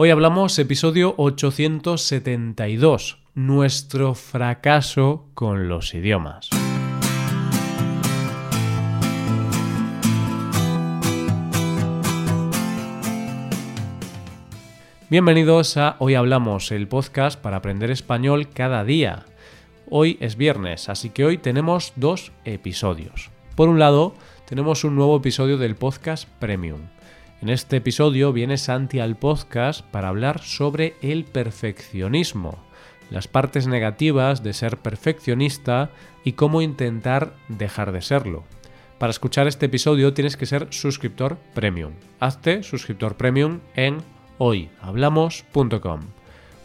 Hoy hablamos episodio 872, nuestro fracaso con los idiomas. Bienvenidos a Hoy Hablamos, el podcast para aprender español cada día. Hoy es viernes, así que hoy tenemos dos episodios. Por un lado, tenemos un nuevo episodio del podcast Premium. En este episodio viene Santi al podcast para hablar sobre el perfeccionismo, las partes negativas de ser perfeccionista y cómo intentar dejar de serlo. Para escuchar este episodio tienes que ser suscriptor premium. Hazte suscriptor premium en hoyhablamos.com.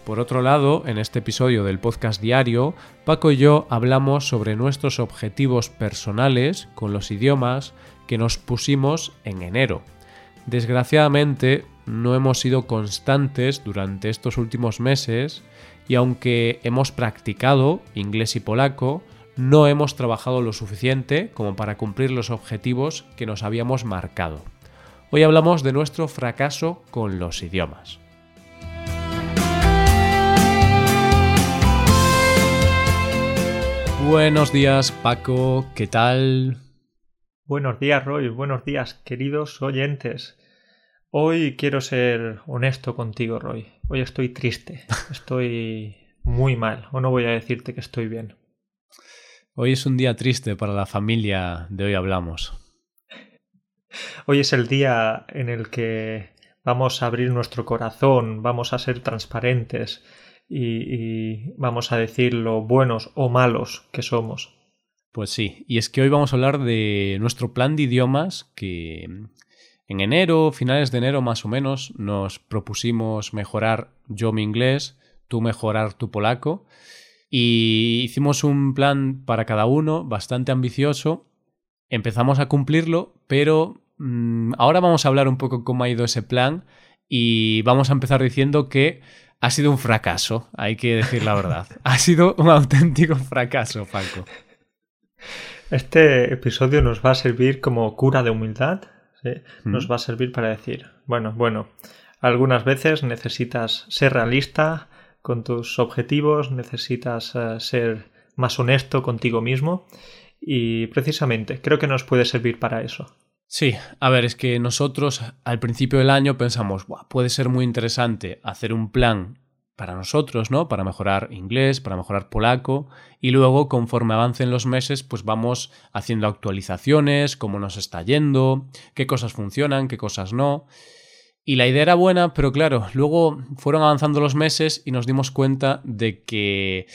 Por otro lado, en este episodio del podcast diario, Paco y yo hablamos sobre nuestros objetivos personales con los idiomas que nos pusimos en enero. Desgraciadamente no hemos sido constantes durante estos últimos meses y aunque hemos practicado inglés y polaco, no hemos trabajado lo suficiente como para cumplir los objetivos que nos habíamos marcado. Hoy hablamos de nuestro fracaso con los idiomas. Buenos días Paco, ¿qué tal? Buenos días, Roy. Buenos días, queridos oyentes. Hoy quiero ser honesto contigo, Roy. Hoy estoy triste. Estoy muy mal. O no voy a decirte que estoy bien. Hoy es un día triste para la familia de hoy hablamos. Hoy es el día en el que vamos a abrir nuestro corazón, vamos a ser transparentes y, y vamos a decir lo buenos o malos que somos. Pues sí, y es que hoy vamos a hablar de nuestro plan de idiomas que en enero, finales de enero más o menos, nos propusimos mejorar yo mi inglés, tú mejorar tu polaco y hicimos un plan para cada uno bastante ambicioso. Empezamos a cumplirlo, pero mmm, ahora vamos a hablar un poco cómo ha ido ese plan y vamos a empezar diciendo que ha sido un fracaso, hay que decir la verdad. ha sido un auténtico fracaso, Paco. Este episodio nos va a servir como cura de humildad, ¿sí? nos va a servir para decir, bueno, bueno, algunas veces necesitas ser realista con tus objetivos, necesitas uh, ser más honesto contigo mismo y precisamente creo que nos puede servir para eso. Sí, a ver, es que nosotros al principio del año pensamos, puede ser muy interesante hacer un plan para nosotros, ¿no? Para mejorar inglés, para mejorar polaco y luego conforme avancen los meses pues vamos haciendo actualizaciones, cómo nos está yendo, qué cosas funcionan, qué cosas no. Y la idea era buena, pero claro, luego fueron avanzando los meses y nos dimos cuenta de que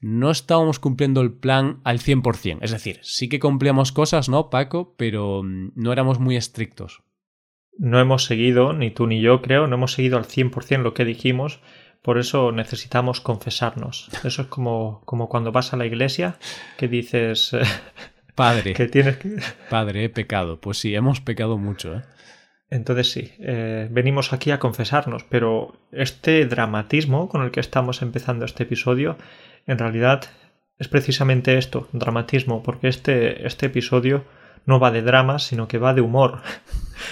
no estábamos cumpliendo el plan al 100%. Es decir, sí que cumplíamos cosas, ¿no, Paco? Pero no éramos muy estrictos. No hemos seguido, ni tú ni yo creo, no hemos seguido al 100% lo que dijimos por eso necesitamos confesarnos. Eso es como, como cuando vas a la iglesia que dices... Padre. que tienes que... Padre, he pecado. Pues sí, hemos pecado mucho. ¿eh? Entonces sí, eh, venimos aquí a confesarnos, pero este dramatismo con el que estamos empezando este episodio, en realidad es precisamente esto, dramatismo, porque este, este episodio no va de drama, sino que va de humor.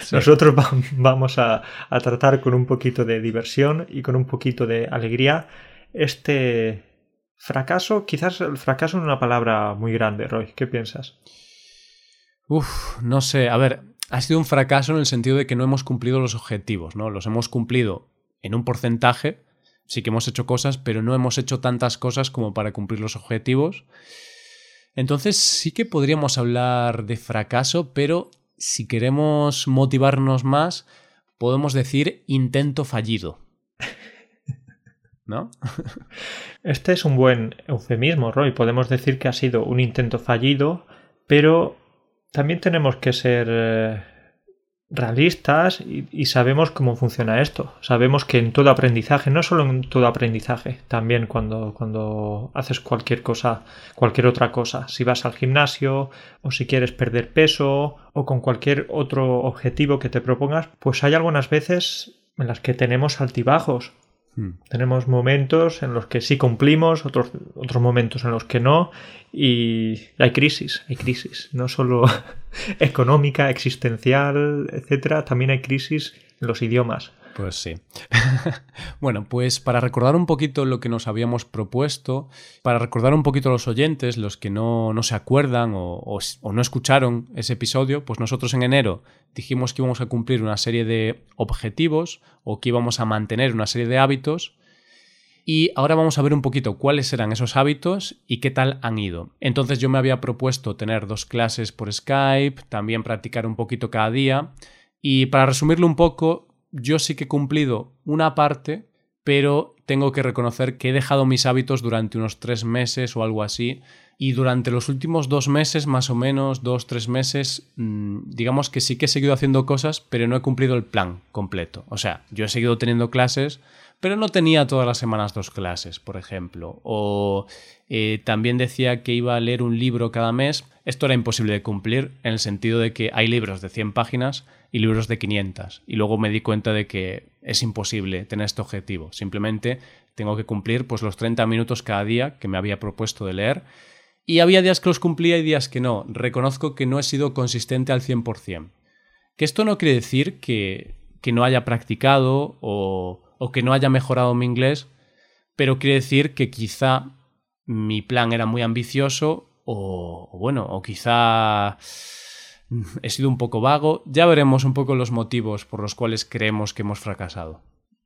Sí. Nosotros va, vamos a, a, tratar con un poquito de diversión y con un poquito de alegría este fracaso. Quizás el fracaso es una palabra muy grande, Roy. ¿Qué piensas? Uf, no sé. A ver, ha sido un fracaso en el sentido de que no hemos cumplido los objetivos, ¿no? Los hemos cumplido en un porcentaje. Sí que hemos hecho cosas, pero no hemos hecho tantas cosas como para cumplir los objetivos. Entonces sí que podríamos hablar de fracaso, pero si queremos motivarnos más, podemos decir intento fallido. ¿No? Este es un buen eufemismo, Roy. Podemos decir que ha sido un intento fallido, pero también tenemos que ser eh, realistas y, y, sabemos cómo funciona esto. Sabemos que en todo aprendizaje, no solo en todo aprendizaje, también cuando, cuando haces cualquier cosa, cualquier otra cosa, si vas al gimnasio o si quieres perder peso o con cualquier otro objetivo que te propongas, pues hay algunas veces en las que tenemos altibajos. Hmm. Tenemos momentos en los que sí cumplimos, otros, otros momentos en los que no, y hay crisis, hay crisis, no solo económica, existencial, etcétera, también hay crisis en los idiomas. Pues sí. bueno, pues para recordar un poquito lo que nos habíamos propuesto, para recordar un poquito a los oyentes, los que no, se acuerdan o, no escucharon ese episodio, pues nosotros en enero dijimos que íbamos a cumplir una serie de objetivos o que íbamos a mantener una serie de hábitos. Y ahora vamos a ver un poquito cuáles eran esos hábitos y qué tal han ido. Entonces yo me había propuesto tener dos clases por Skype, también practicar un poquito cada día. Y para resumirlo un poco, yo sí que he cumplido una parte, pero tengo que reconocer que he dejado mis hábitos durante unos tres meses o algo así. Y durante los últimos dos meses, más o menos, dos, tres meses, mm, digamos que sí que he seguido haciendo cosas, pero no he cumplido el plan completo. O sea, yo he seguido teniendo clases, pero no tenía todas las semanas dos clases, por ejemplo. O eh, también decía que iba a leer un libro cada mes. Esto era imposible de cumplir en el sentido de que hay libros de 100 páginas y libros de 500. Y luego me di cuenta de que es imposible tener este objetivo. Simplemente tengo que cumplir pues, los 30 minutos cada día que me había propuesto de leer. Y había días que los cumplía y días que no. Reconozco que no he sido consistente al 100%. Que esto no quiere decir que, que no haya practicado o, o que no haya mejorado mi inglés, pero quiere decir que quizá mi plan era muy ambicioso o, bueno, o quizá he sido un poco vago. Ya veremos un poco los motivos por los cuales creemos que hemos fracasado.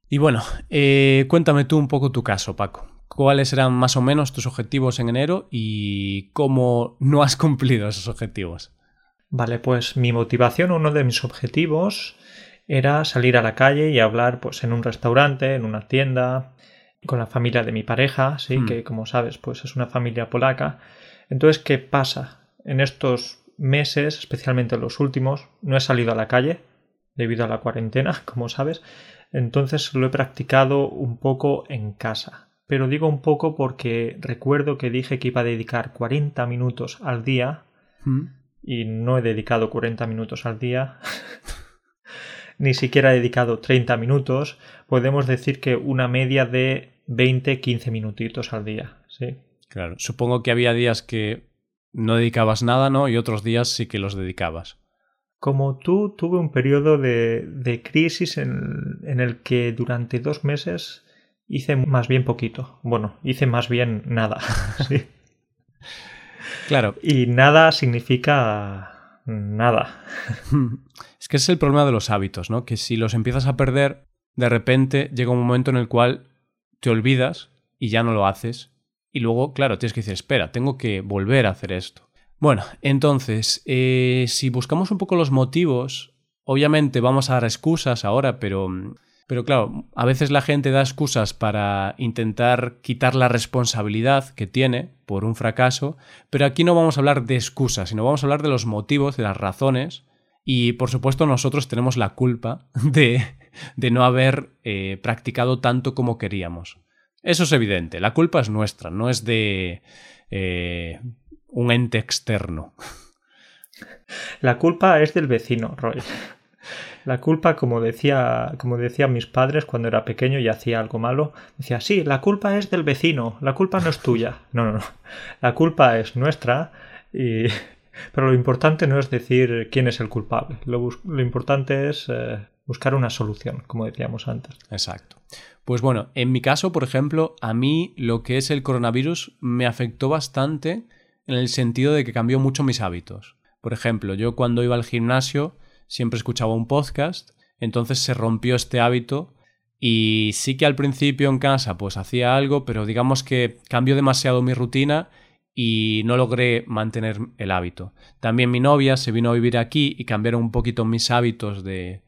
Y bueno, eh, cuéntame tú un poco tu caso, Paco. ¿Cuáles eran más o menos tus objetivos en enero y cómo no has cumplido esos objetivos? Vale, pues mi motivación, uno de mis objetivos era salir a la calle y hablar pues en un restaurante, en una tienda, con la familia de mi pareja, sí, hmm. que como sabes, pues es una familia polaca. Entonces, ¿qué pasa? En estos meses, especialmente los últimos, no he salido a la calle debido a la cuarentena, como sabes. Entonces lo he practicado un poco en casa. Pero digo un poco porque recuerdo que dije que iba a dedicar 40 minutos al día hmm. y no he dedicado 40 minutos al día. Ni siquiera he dedicado 30 minutos. Podemos decir que una media de 20-15 minutitos al día. Sí. Claro. Supongo que había días que no dedicabas nada, ¿no? Y otros días sí que los dedicabas. Como tú, tuve un periodo de, crisis en, el que durante dos meses hice más bien poquito. Bueno, hice más bien nada. sí. Claro. Y nada significa nada. Es que ese es el problema de los hábitos, ¿no? Que si los empiezas a perder, de repente llega un momento en el cual te olvidas y ya no lo haces y luego, claro, tienes que decir, espera, tengo que volver a hacer esto. Bueno, entonces, eh, si buscamos un poco los motivos, obviamente vamos a dar excusas ahora, pero, pero claro, a veces la gente da excusas para intentar quitar la responsabilidad que tiene por un fracaso, pero aquí no vamos a hablar de excusas, sino vamos a hablar de los motivos, de las razones, y por supuesto nosotros tenemos la culpa de, no haber eh, practicado tanto como queríamos. Eso es evidente, la culpa es nuestra, no es de eh, un ente externo. La culpa es del vecino, Roy. La culpa, como decía, como decían mis padres cuando era pequeño y hacía algo malo, decía, sí, la culpa es del vecino, la culpa no es tuya. No, no, no. La culpa es nuestra y... Pero lo importante no es decir quién es el culpable. Lo, importante es eh, buscar una solución, como decíamos antes. Exacto. Pues bueno, en mi caso, por ejemplo, a mí lo que es el coronavirus me afectó bastante en el sentido de que cambió mucho mis hábitos. Por ejemplo, yo cuando iba al gimnasio siempre escuchaba un podcast, entonces se rompió este hábito y sí que al principio en casa pues hacía algo, pero digamos que cambió demasiado mi rutina y no logré mantener el hábito. También mi novia se vino a vivir aquí y cambiaron un poquito mis hábitos de,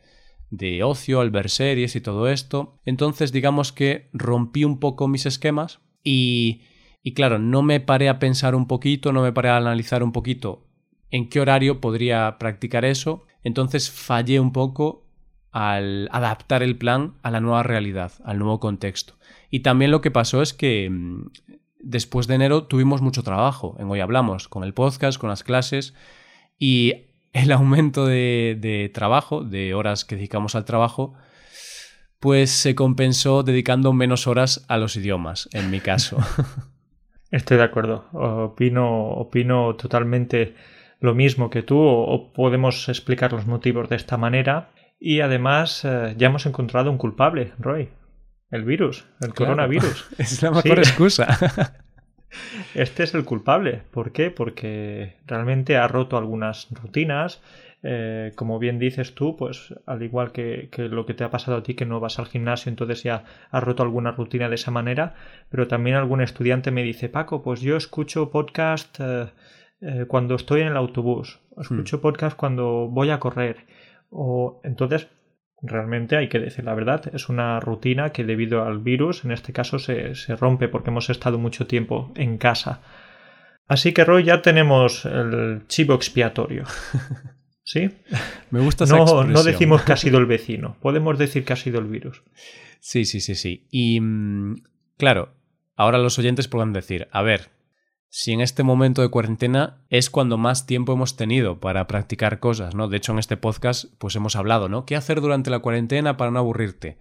de ocio, al y todo esto. Entonces digamos que rompí un poco mis esquemas y, y claro, no me paré a pensar un poquito, no me paré a analizar un poquito en qué horario podría practicar eso. Entonces fallé un poco al adaptar el plan a la nueva realidad, al nuevo contexto. Y también lo que pasó es que mm, después de enero tuvimos mucho trabajo. En Hoy Hablamos, con el podcast, con las clases. Y el aumento de, trabajo, de horas que dedicamos al trabajo, pues se compensó dedicando menos horas a los idiomas, en mi caso. Estoy de acuerdo. Opino, opino totalmente lo mismo que tú, o, podemos explicar los motivos de esta manera. Y además eh, ya hemos encontrado un culpable, Roy. El virus, el coronavirus. es la mejor excusa. este es el culpable. ¿Por qué? Porque realmente ha roto algunas rutinas. Eh, como bien dices tú, pues al igual que, lo que te ha pasado a ti, que no vas al gimnasio, entonces ya has roto alguna rutina de esa manera, pero también algún estudiante me dice, Paco, pues yo escucho podcast eh, cuando estoy en el autobús, escucho hmm. podcast cuando voy a correr o entonces, realmente hay que decir la verdad, es una rutina que debido al virus, en este caso, se, se rompe porque hemos estado mucho tiempo en casa. Así que, Roy, ya tenemos el chivo expiatorio. ¿Sí? Me gusta esa no, no decimos que ha sido el vecino, podemos decir que ha sido el virus. Sí, sí, sí, sí. Y mm, claro, ahora los oyentes podrán decir, a ver, si en este momento de cuarentena es cuando más tiempo hemos tenido para practicar cosas, ¿no? De hecho, en este podcast, pues hemos hablado, ¿no? ¿Qué hacer durante la cuarentena para no aburrirte?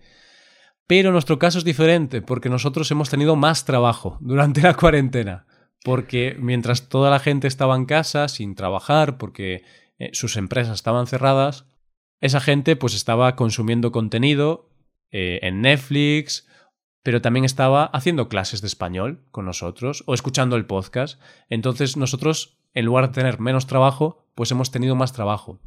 Pero nuestro caso es diferente, porque nosotros hemos tenido más trabajo durante la cuarentena. Porque mientras toda la gente estaba en casa sin trabajar, porque eh, sus empresas estaban cerradas, esa gente pues estaba consumiendo contenido eh, en Netflix pero también estaba haciendo clases de español con nosotros o escuchando el podcast. Entonces nosotros, en lugar de tener menos trabajo, pues hemos tenido más trabajo.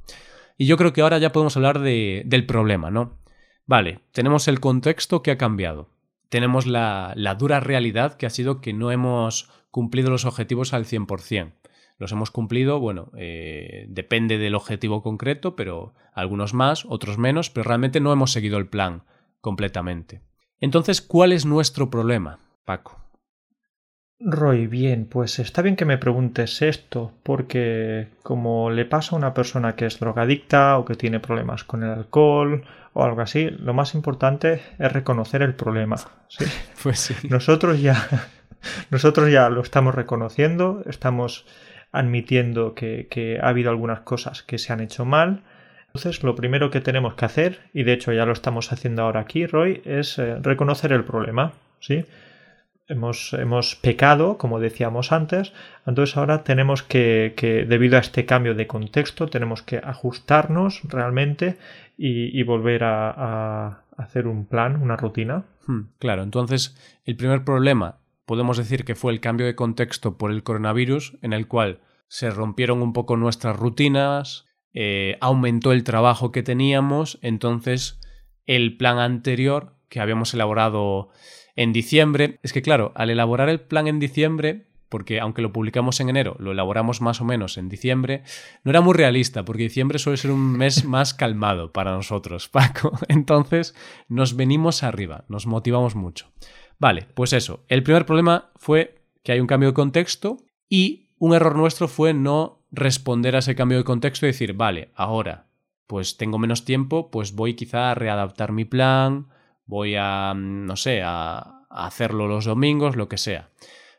Y yo creo que ahora ya podemos hablar de, del problema, ¿no? Vale, tenemos el contexto que ha cambiado. Tenemos la, dura realidad que ha sido que no hemos cumplido los objetivos al 100%. Los hemos cumplido, bueno, eh, depende del objetivo concreto, pero algunos más, otros menos, pero realmente no hemos seguido el plan completamente. Entonces, ¿cuál es nuestro problema, Paco? Roy, bien, pues está bien que me preguntes esto, porque como le pasa a una persona que es drogadicta o que tiene problemas con el alcohol o algo así, lo más importante es reconocer el problema. ¿sí? Pues sí. Nosotros ya, nosotros ya lo estamos reconociendo, estamos admitiendo que, que ha habido algunas cosas que se han hecho mal, entonces, lo primero que tenemos que hacer, y de hecho ya lo estamos haciendo ahora aquí, Roy, es eh, reconocer el problema. ¿sí? Hemos, hemos, pecado, como decíamos antes, entonces ahora tenemos que, debido a este cambio de contexto, tenemos que ajustarnos realmente y, volver a, hacer un plan, una rutina. Hmm, claro, entonces el primer problema podemos decir que fue el cambio de contexto por el coronavirus, en el cual se rompieron un poco nuestras rutinas, eh, aumentó el trabajo que teníamos, entonces el plan anterior que habíamos elaborado en diciembre, es que claro, al elaborar el plan en diciembre, porque aunque lo publicamos en enero, lo elaboramos más o menos en diciembre, no era muy realista, porque diciembre suele ser un mes más calmado para nosotros, Paco. Entonces nos venimos arriba, nos motivamos mucho. Vale, pues eso, el primer problema fue que hay un cambio de contexto y un error nuestro fue no responder a ese cambio de contexto y decir, vale, ahora pues tengo menos tiempo, pues voy quizá a readaptar mi plan, voy a, mm, no sé, a, hacerlo los domingos, lo que sea.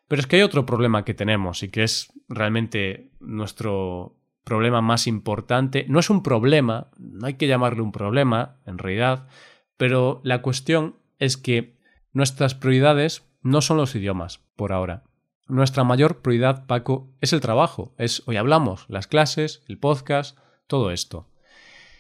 Pero es que hay otro problema que tenemos y que es realmente nuestro problema más importante. No es un problema, no hay que llamarle un problema, en realidad, pero la cuestión es que nuestras prioridades no son los idiomas, por ahora nuestra mayor prioridad, Paco, es el trabajo. Es hoy hablamos, las clases, el podcast, todo esto.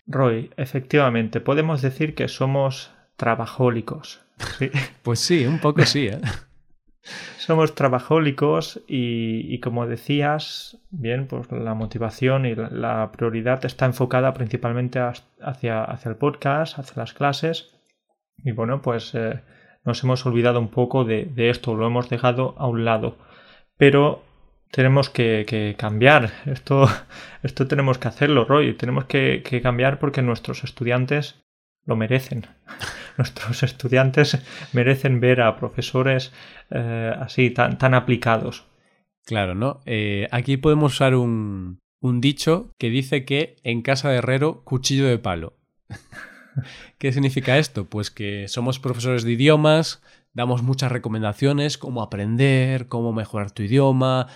Roy, efectivamente, podemos decir que somos trabajólicos. pues sí, un poco sí. ¿eh? somos trabajólicos y, como decías, bien, pues la motivación y la, prioridad está enfocada principalmente hacia, hacia, el podcast, hacia las clases. Y bueno, pues eh, nos hemos olvidado un poco de, esto, lo hemos dejado a un lado pero tenemos que, cambiar. Esto, esto tenemos que hacerlo, Roy. Tenemos que, cambiar porque nuestros estudiantes lo merecen. nuestros estudiantes merecen ver a profesores eh, así, tan, tan aplicados. Claro, ¿no? Eh, aquí podemos usar un, un dicho que dice que en casa de herrero, cuchillo de palo. ¿Qué significa esto? Pues que somos profesores de idiomas, damos muchas recomendaciones, cómo aprender, cómo mejorar tu idioma,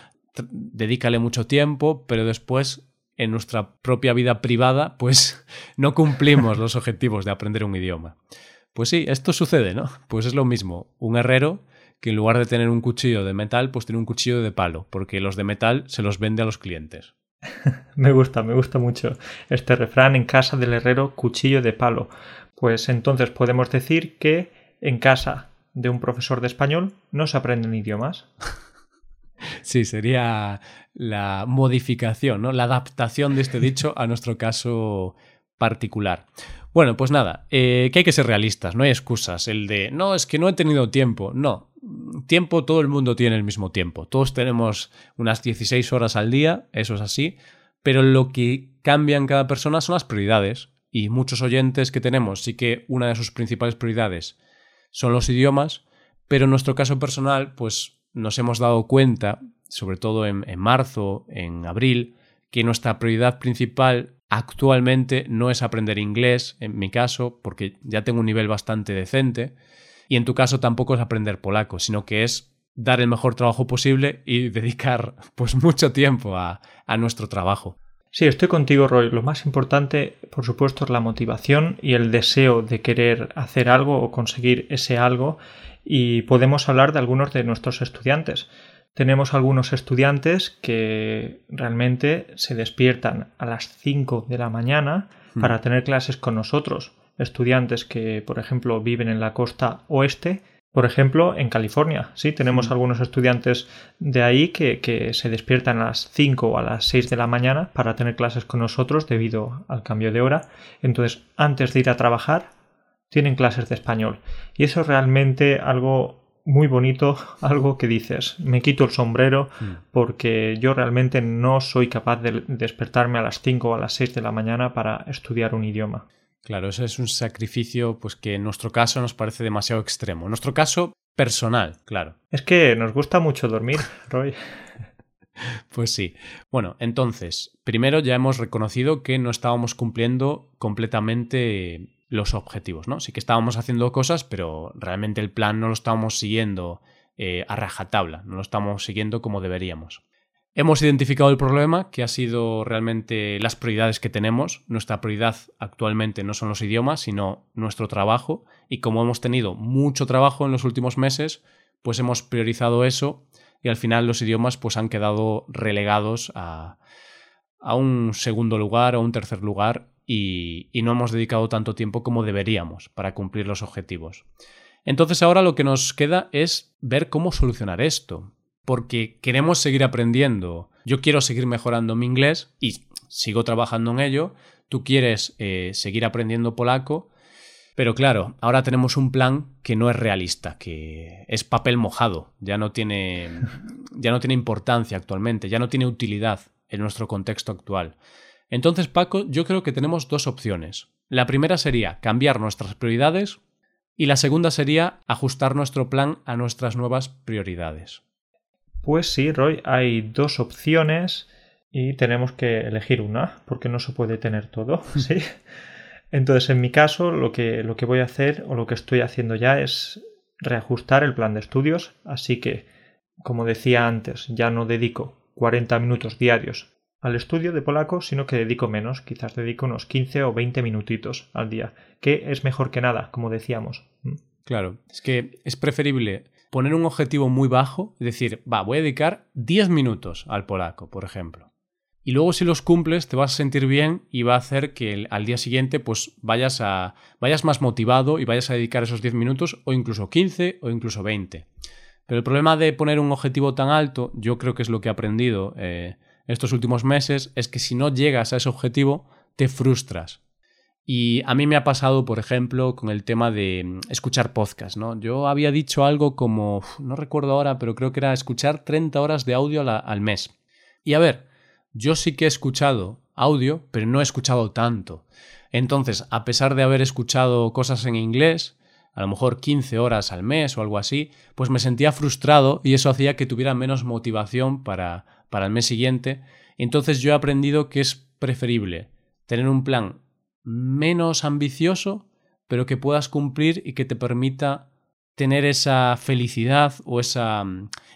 dedícale mucho tiempo, pero después en nuestra propia vida privada, pues no cumplimos los objetivos de aprender un idioma. Pues sí, esto sucede, ¿no? Pues es lo mismo, un herrero que en lugar de tener un cuchillo de metal, pues tiene un cuchillo de palo, porque los de metal se los vende a los clientes. me gusta, me gusta mucho este refrán en casa del herrero cuchillo de palo. Pues entonces podemos decir que en casa de un profesor de español no se aprenden idiomas. Sí, sería la modificación, ¿no? La adaptación de este dicho a nuestro caso particular. Bueno, pues nada, eh, que hay que ser realistas, no hay excusas. El de, no, es que no he tenido tiempo. No, tiempo todo el mundo tiene el mismo tiempo. Todos tenemos unas 16 horas al día, eso es así, pero lo que cambia en cada persona son las prioridades. Y muchos oyentes que tenemos sí que una de sus principales prioridades son los idiomas, pero en nuestro caso personal, pues nos hemos dado cuenta, sobre todo en, en marzo, en abril, que nuestra prioridad principal actualmente no es aprender inglés, en mi caso, porque ya tengo un nivel bastante decente, y en tu caso tampoco es aprender polaco, sino que es dar el mejor trabajo posible y dedicar pues mucho tiempo a, a nuestro trabajo. Sí, estoy contigo, Roy. Lo más importante, por supuesto, es la motivación y el deseo de querer hacer algo o conseguir ese algo. Y podemos hablar de algunos de nuestros estudiantes. Tenemos algunos estudiantes que realmente se despiertan a las 5 de la mañana hmm. para tener clases con nosotros estudiantes que, por ejemplo, viven en la costa oeste, por ejemplo, en California. Sí, tenemos mm. algunos estudiantes de ahí que, se despiertan a las 5 o a las 6 de la mañana para tener clases con nosotros debido al cambio de hora. Entonces, antes de ir a trabajar, tienen clases de español. Y eso es realmente algo muy bonito, algo que dices, me quito el sombrero mm. porque yo realmente no soy capaz de despertarme a las 5 o a las 6 de la mañana para estudiar un idioma. Claro, eso es un sacrificio pues que en nuestro caso nos parece demasiado extremo. En nuestro caso, personal, claro. Es que nos gusta mucho dormir, Roy. Pues sí. Bueno, entonces, primero ya hemos reconocido que no estábamos cumpliendo completamente los objetivos, ¿no? Sí que estábamos haciendo cosas, pero realmente el plan no lo estábamos siguiendo eh, a rajatabla, no lo estamos siguiendo como deberíamos. Hemos identificado el problema, que ha sido realmente las prioridades que tenemos. Nuestra prioridad actualmente no son los idiomas, sino nuestro trabajo. Y como hemos tenido mucho trabajo en los últimos meses, pues hemos priorizado eso y al final los idiomas pues han quedado relegados a, un segundo lugar o un tercer lugar y no hemos dedicado tanto tiempo como deberíamos para cumplir los objetivos. Entonces ahora lo que nos queda es ver cómo solucionar esto porque queremos seguir aprendiendo. Yo quiero seguir mejorando mi inglés y sigo trabajando en ello. Tú quieres eh, seguir aprendiendo polaco. Pero claro, ahora tenemos un plan que no es realista, que es papel mojado, ya no tiene, ya no tiene importancia actualmente, ya no tiene utilidad en nuestro contexto actual. Entonces, Paco, yo creo que tenemos dos opciones. La primera sería cambiar nuestras prioridades y la segunda sería ajustar nuestro plan a nuestras nuevas prioridades. Pues sí, Roy, hay dos opciones y tenemos que elegir una, porque no se puede tener todo, ¿sí? Entonces, en mi caso, lo que, lo que voy a hacer o lo que estoy haciendo ya es reajustar el plan de estudios, así que, como decía antes, ya no dedico 40 minutos diarios al estudio de polaco, sino que dedico menos, quizás dedico unos 15 o 20 minutitos al día, que es mejor que nada, como decíamos. Claro, es que es preferible poner un objetivo muy bajo, es decir, va, voy a dedicar 10 minutos al polaco, por ejemplo. Y luego si los cumples te vas a sentir bien y va a hacer que al día siguiente pues vayas, a, vayas más motivado y vayas a dedicar esos 10 minutos o incluso 15 o incluso 20. Pero el problema de poner un objetivo tan alto, yo creo que es lo que he aprendido eh, estos últimos meses, es que si no llegas a ese objetivo te frustras. Y a mí me ha pasado, por ejemplo, con el tema de mm, escuchar podcast, ¿no? Yo había dicho algo como, no recuerdo ahora, pero creo que era escuchar 30 horas de audio al mes. Y a ver, yo sí que he escuchado audio, pero no he escuchado tanto. Entonces, a pesar de haber escuchado cosas en inglés, a lo mejor 15 horas al mes o algo así, pues me sentía frustrado y eso hacía que tuviera menos motivación para, para el mes siguiente. Entonces yo he aprendido que es preferible tener un plan menos ambicioso, pero que puedas cumplir y que te permita tener esa felicidad o esa,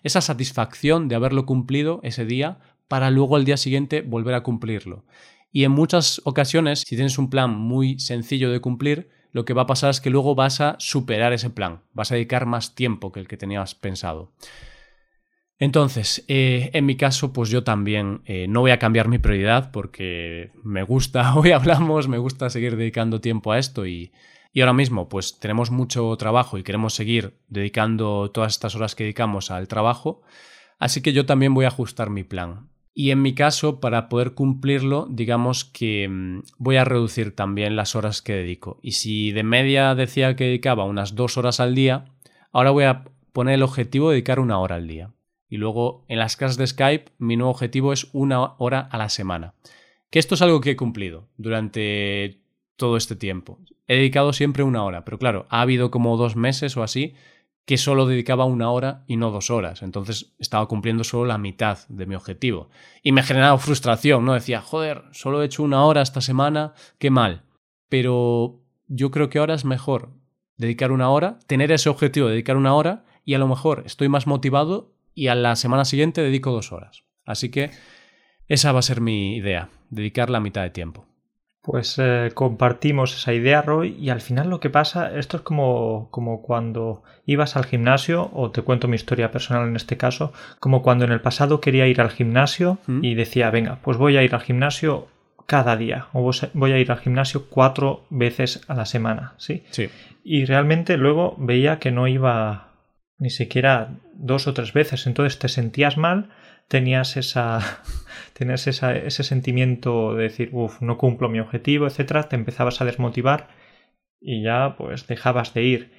esa satisfacción de haberlo cumplido ese día para luego al día siguiente volver a cumplirlo. Y en muchas ocasiones, si tienes un plan muy sencillo de cumplir, lo que va a pasar es que luego vas a superar ese plan, vas a dedicar más tiempo que el que tenías pensado. Entonces, eh, en mi caso, pues yo también eh, no voy a cambiar mi prioridad porque me gusta, hoy hablamos, me gusta seguir dedicando tiempo a esto y, y ahora mismo pues tenemos mucho trabajo y queremos seguir dedicando todas estas horas que dedicamos al trabajo, así que yo también voy a ajustar mi plan. Y en mi caso, para poder cumplirlo, digamos que mm, voy a reducir también las horas que dedico. Y si de media decía que dedicaba unas dos horas al día, ahora voy a poner el objetivo de dedicar una hora al día. Y luego en las clases de Skype mi nuevo objetivo es una hora a la semana. Que esto es algo que he cumplido durante todo este tiempo. He dedicado siempre una hora, pero claro, ha habido como dos meses o así que solo dedicaba una hora y no dos horas. Entonces estaba cumpliendo solo la mitad de mi objetivo. Y me generaba frustración, ¿no? Decía, joder, solo he hecho una hora esta semana, qué mal. Pero yo creo que ahora es mejor dedicar una hora, tener ese objetivo de dedicar una hora y a lo mejor estoy más motivado y a la semana siguiente dedico dos horas. Así que esa va a ser mi idea, dedicar la mitad de tiempo. Pues eh, compartimos esa idea, Roy, y al final lo que pasa, esto es como, como cuando ibas al gimnasio, o te cuento mi historia personal en este caso, como cuando en el pasado quería ir al gimnasio ¿Mm? y decía, venga, pues voy a ir al gimnasio cada día, o voy a ir al gimnasio cuatro veces a la semana, ¿sí? Sí. Y realmente luego veía que no iba ni siquiera dos o tres veces, entonces te sentías mal, tenías esa tenías ese sentimiento de decir, uff, no cumplo mi objetivo, etcétera, te empezabas a desmotivar y ya pues dejabas de ir.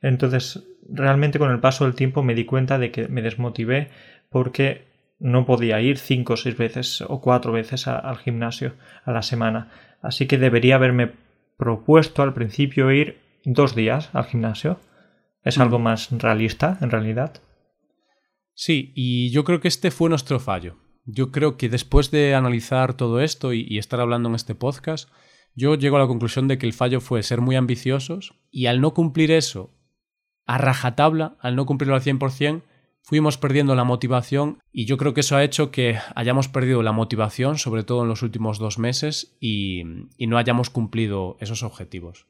Entonces, realmente con el paso del tiempo me di cuenta de que me desmotivé porque no podía ir cinco o seis veces o cuatro veces al gimnasio a la semana. Así que debería haberme propuesto al principio ir dos días al gimnasio es algo mm. más realista, en realidad. Sí, y yo creo que este fue nuestro fallo. Yo creo que después de analizar todo esto y, estar hablando en este podcast, yo llego a la conclusión de que el fallo fue ser muy ambiciosos y al no cumplir eso a rajatabla, al no cumplirlo al 100%, fuimos perdiendo la motivación y yo creo que eso ha hecho que hayamos perdido la motivación, sobre todo en los últimos dos meses, y no hayamos cumplido esos objetivos.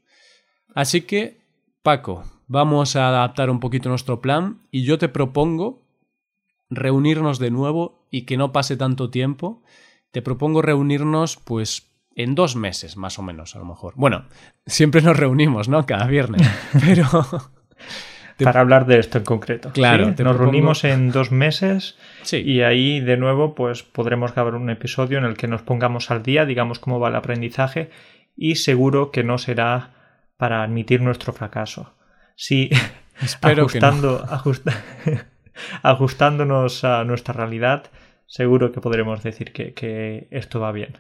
Así que, Paco, vamos a adaptar un poquito nuestro plan y yo te propongo reunirnos de nuevo y que no pase tanto tiempo. Te propongo reunirnos pues en dos meses más o menos a lo mejor. Bueno, siempre nos reunimos, ¿no? Cada viernes, pero... Para hablar de esto en concreto. Claro, nos reunimos en dos meses y ahí de nuevo pues podremos grabar un episodio en el que nos pongamos al día, digamos cómo va el aprendizaje y seguro que no será para admitir nuestro fracaso sí, ajustando, ajustándonos a nuestra realidad, seguro que podremos decir que, esto va bien.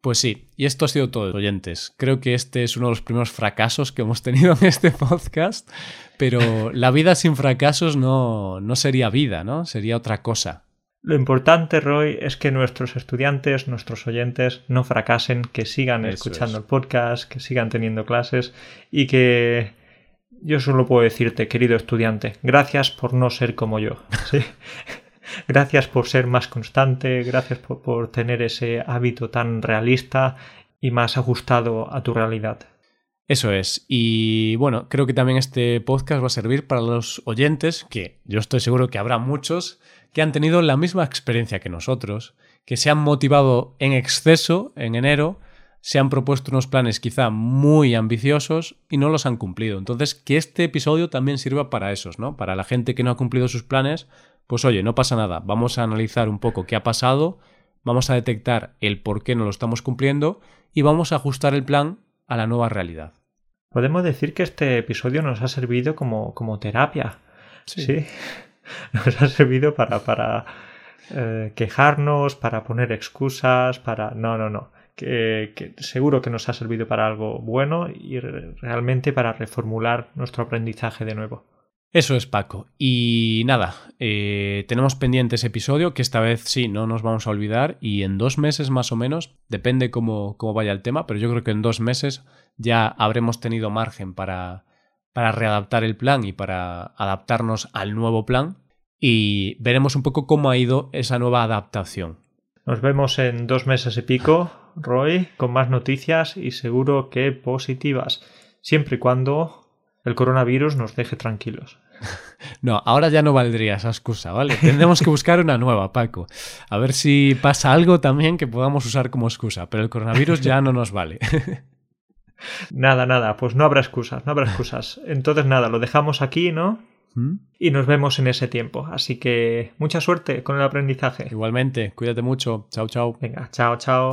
Pues sí, y esto ha sido todo, oyentes. Creo que este es uno de los primeros fracasos que hemos tenido en este podcast, pero la vida sin fracasos no, no sería vida, ¿no? Sería otra cosa. Lo importante, Roy, es que nuestros estudiantes, nuestros oyentes, no fracasen, que sigan escuchando el podcast, que sigan teniendo clases y que yo solo puedo decirte, querido estudiante, gracias por no ser como yo. gracias por ser más constante, gracias por, tener ese hábito tan realista y más ajustado a tu realidad. Eso es. Y bueno, creo que también este podcast va a servir para los oyentes, que yo estoy seguro que habrá muchos, que han tenido la misma experiencia que nosotros, que se han motivado en exceso en enero se han propuesto unos planes quizá muy ambiciosos y no los han cumplido. Entonces, que este episodio también sirva para esos, ¿no? Para la gente que no ha cumplido sus planes, pues oye, no pasa nada, vamos a analizar un poco qué ha pasado, vamos a detectar el por qué no lo estamos cumpliendo y vamos a ajustar el plan a la nueva realidad. Podemos decir que este episodio nos ha servido como, como terapia. Sí. Nos ha servido para, para eh, quejarnos, para poner excusas, para... No, no, no que, seguro que nos ha servido para algo bueno y realmente para reformular nuestro aprendizaje de nuevo. Eso es Paco. Y nada, eh, tenemos pendiente ese episodio que esta vez sí, no nos vamos a olvidar y en dos meses más o menos, depende cómo, cómo vaya el tema, pero yo creo que en dos meses ya habremos tenido margen para, para readaptar el plan y para adaptarnos al nuevo plan y veremos un poco cómo ha ido esa nueva adaptación. Nos vemos en dos meses y pico, Roy, con más noticias y seguro que positivas, siempre y cuando el coronavirus nos deje tranquilos. No, ahora ya no valdría esa excusa, ¿vale? Tendremos que buscar una nueva, Paco. A ver si pasa algo también que podamos usar como excusa, pero el coronavirus ya no nos vale. Nada, nada, pues no habrá excusas, no habrá excusas. Entonces nada, lo dejamos aquí, ¿no? ¿Mm? Y nos vemos en ese tiempo. Así que mucha suerte con el aprendizaje. Igualmente, cuídate mucho. Chao, chao. Venga, chao, chao.